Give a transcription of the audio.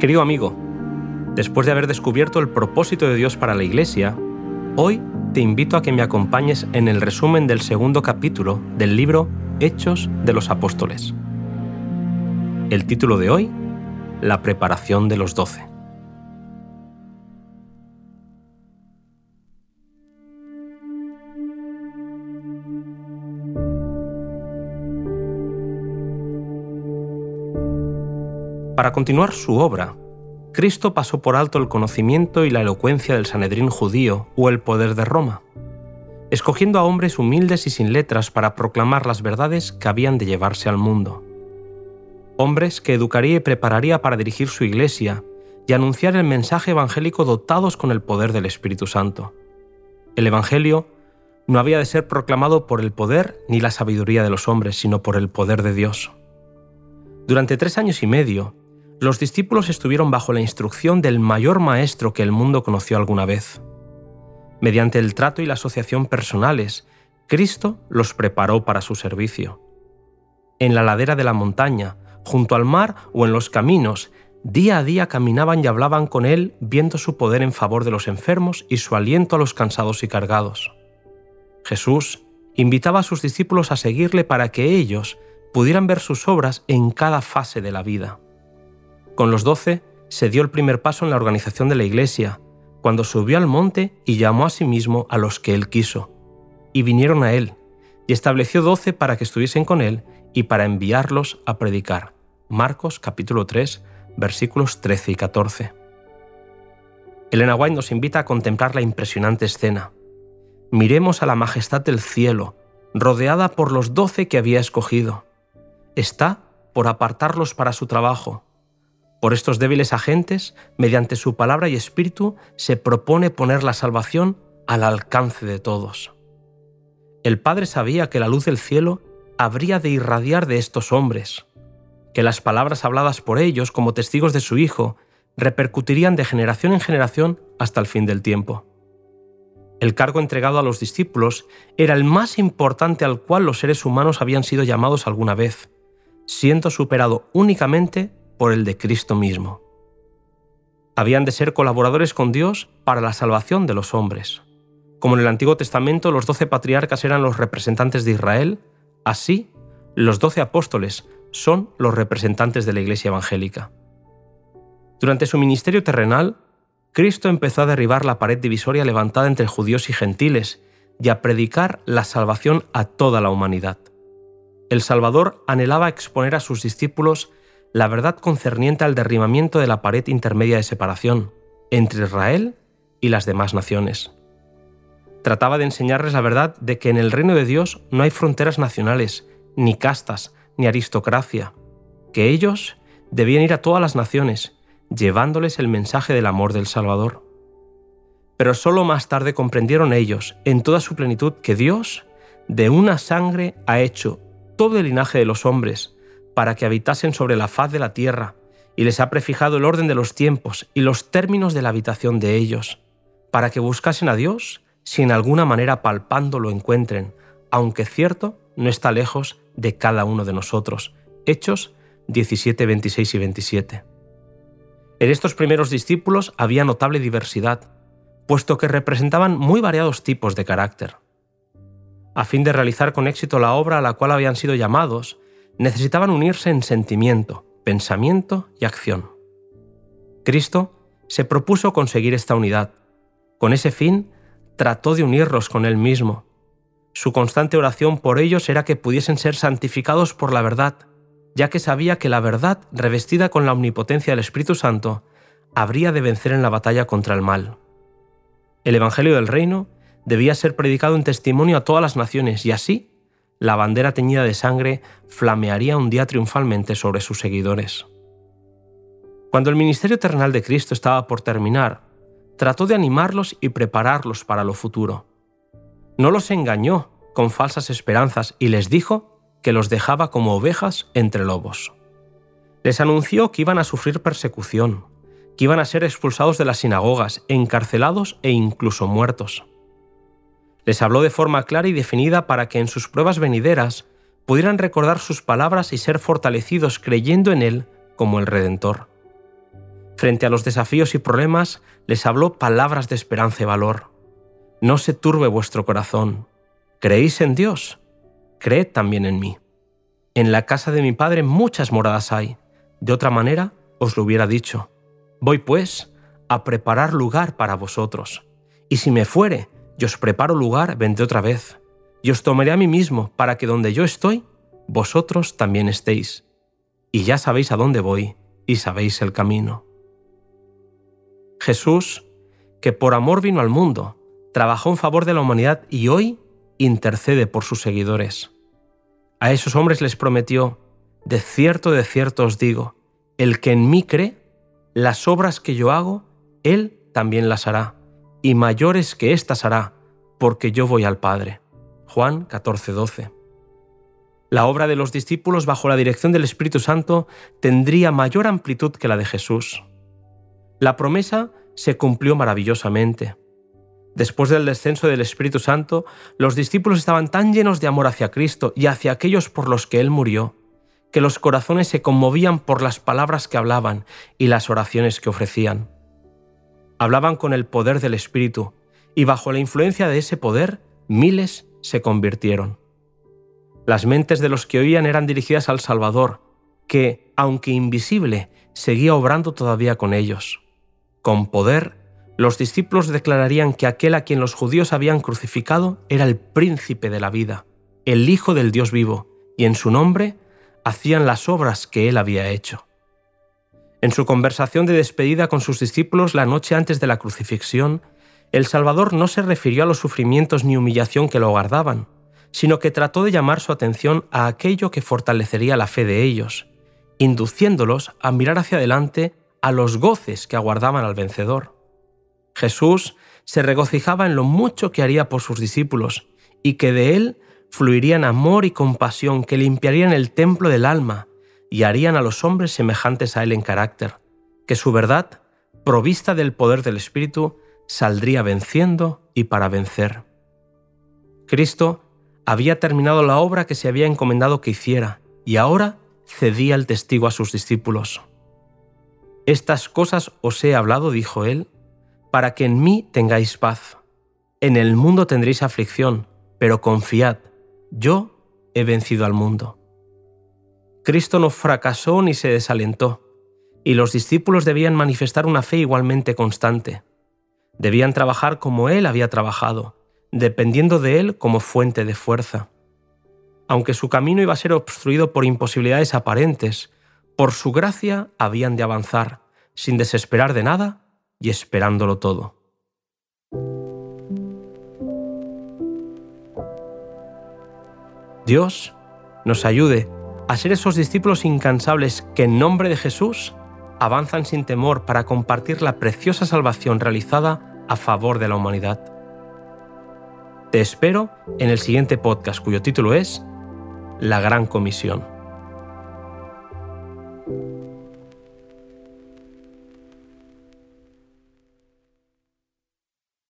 Querido amigo, después de haber descubierto el propósito de Dios para la Iglesia, hoy te invito a que me acompañes en el resumen del segundo capítulo del libro Hechos de los Apóstoles. El título de hoy, La preparación de los doce. Para continuar su obra, Cristo pasó por alto el conocimiento y la elocuencia del Sanedrín judío o el poder de Roma, escogiendo a hombres humildes y sin letras para proclamar las verdades que habían de llevarse al mundo. Hombres que educaría y prepararía para dirigir su iglesia y anunciar el mensaje evangélico dotados con el poder del Espíritu Santo. El Evangelio no había de ser proclamado por el poder ni la sabiduría de los hombres, sino por el poder de Dios. Durante tres años y medio, los discípulos estuvieron bajo la instrucción del mayor maestro que el mundo conoció alguna vez. Mediante el trato y la asociación personales, Cristo los preparó para su servicio. En la ladera de la montaña, junto al mar o en los caminos, día a día caminaban y hablaban con Él viendo su poder en favor de los enfermos y su aliento a los cansados y cargados. Jesús invitaba a sus discípulos a seguirle para que ellos pudieran ver sus obras en cada fase de la vida. Con los doce se dio el primer paso en la organización de la Iglesia, cuando subió al monte y llamó a sí mismo a los que él quiso. Y vinieron a él, y estableció doce para que estuviesen con él y para enviarlos a predicar. Marcos capítulo 3, versículos 13 y 14. Elena White nos invita a contemplar la impresionante escena. Miremos a la majestad del cielo, rodeada por los doce que había escogido. Está por apartarlos para su trabajo, por estos débiles agentes, mediante su palabra y espíritu, se propone poner la salvación al alcance de todos. El Padre sabía que la luz del cielo habría de irradiar de estos hombres, que las palabras habladas por ellos como testigos de su Hijo repercutirían de generación en generación hasta el fin del tiempo. El cargo entregado a los discípulos era el más importante al cual los seres humanos habían sido llamados alguna vez, siendo superado únicamente por el de Cristo mismo. Habían de ser colaboradores con Dios para la salvación de los hombres. Como en el Antiguo Testamento los doce patriarcas eran los representantes de Israel, así los doce apóstoles son los representantes de la Iglesia evangélica. Durante su ministerio terrenal, Cristo empezó a derribar la pared divisoria levantada entre judíos y gentiles y a predicar la salvación a toda la humanidad. El Salvador anhelaba exponer a sus discípulos la verdad concerniente al derribamiento de la pared intermedia de separación entre Israel y las demás naciones. Trataba de enseñarles la verdad de que en el reino de Dios no hay fronteras nacionales, ni castas, ni aristocracia, que ellos debían ir a todas las naciones, llevándoles el mensaje del amor del Salvador. Pero solo más tarde comprendieron ellos, en toda su plenitud, que Dios, de una sangre, ha hecho todo el linaje de los hombres, para que habitasen sobre la faz de la tierra, y les ha prefijado el orden de los tiempos y los términos de la habitación de ellos, para que buscasen a Dios si en alguna manera palpando lo encuentren, aunque cierto no está lejos de cada uno de nosotros. Hechos 17, 26 y 27. En estos primeros discípulos había notable diversidad, puesto que representaban muy variados tipos de carácter. A fin de realizar con éxito la obra a la cual habían sido llamados, necesitaban unirse en sentimiento, pensamiento y acción. Cristo se propuso conseguir esta unidad. Con ese fin, trató de unirlos con Él mismo. Su constante oración por ellos era que pudiesen ser santificados por la verdad, ya que sabía que la verdad, revestida con la omnipotencia del Espíritu Santo, habría de vencer en la batalla contra el mal. El Evangelio del Reino debía ser predicado en testimonio a todas las naciones y así la bandera teñida de sangre flamearía un día triunfalmente sobre sus seguidores. Cuando el ministerio terrenal de Cristo estaba por terminar, trató de animarlos y prepararlos para lo futuro. No los engañó con falsas esperanzas y les dijo que los dejaba como ovejas entre lobos. Les anunció que iban a sufrir persecución, que iban a ser expulsados de las sinagogas, encarcelados e incluso muertos. Les habló de forma clara y definida para que en sus pruebas venideras pudieran recordar sus palabras y ser fortalecidos creyendo en Él como el Redentor. Frente a los desafíos y problemas, les habló palabras de esperanza y valor. No se turbe vuestro corazón. ¿Creéis en Dios? Creed también en mí. En la casa de mi Padre muchas moradas hay. De otra manera os lo hubiera dicho. Voy pues a preparar lugar para vosotros. Y si me fuere y os preparo lugar, vendré otra vez. Y os tomaré a mí mismo, para que donde yo estoy, vosotros también estéis. Y ya sabéis a dónde voy, y sabéis el camino. Jesús, que por amor vino al mundo, trabajó en favor de la humanidad y hoy intercede por sus seguidores. A esos hombres les prometió, de cierto, de cierto os digo, el que en mí cree, las obras que yo hago, él también las hará, y mayores que éstas hará, porque yo voy al Padre. Juan 14:12. La obra de los discípulos bajo la dirección del Espíritu Santo tendría mayor amplitud que la de Jesús. La promesa se cumplió maravillosamente. Después del descenso del Espíritu Santo, los discípulos estaban tan llenos de amor hacia Cristo y hacia aquellos por los que Él murió, que los corazones se conmovían por las palabras que hablaban y las oraciones que ofrecían. Hablaban con el poder del Espíritu, y bajo la influencia de ese poder, miles se convirtieron. Las mentes de los que oían eran dirigidas al Salvador, que, aunque invisible, seguía obrando todavía con ellos. Con poder, los discípulos declararían que aquel a quien los judíos habían crucificado era el príncipe de la vida, el Hijo del Dios vivo, y en su nombre hacían las obras que él había hecho. En su conversación de despedida con sus discípulos la noche antes de la crucifixión, el Salvador no se refirió a los sufrimientos ni humillación que lo guardaban, sino que trató de llamar su atención a aquello que fortalecería la fe de ellos, induciéndolos a mirar hacia adelante a los goces que aguardaban al vencedor. Jesús se regocijaba en lo mucho que haría por sus discípulos y que de él fluirían amor y compasión que limpiarían el templo del alma y harían a los hombres semejantes a él en carácter, que su verdad, provista del poder del Espíritu, saldría venciendo y para vencer. Cristo había terminado la obra que se había encomendado que hiciera y ahora cedía el testigo a sus discípulos. Estas cosas os he hablado, dijo él, para que en mí tengáis paz. En el mundo tendréis aflicción, pero confiad, yo he vencido al mundo. Cristo no fracasó ni se desalentó, y los discípulos debían manifestar una fe igualmente constante. Debían trabajar como Él había trabajado, dependiendo de Él como fuente de fuerza. Aunque su camino iba a ser obstruido por imposibilidades aparentes, por su gracia habían de avanzar, sin desesperar de nada y esperándolo todo. Dios nos ayude a ser esos discípulos incansables que en nombre de Jesús avanzan sin temor para compartir la preciosa salvación realizada a favor de la humanidad. Te espero en el siguiente podcast cuyo título es La Gran Comisión.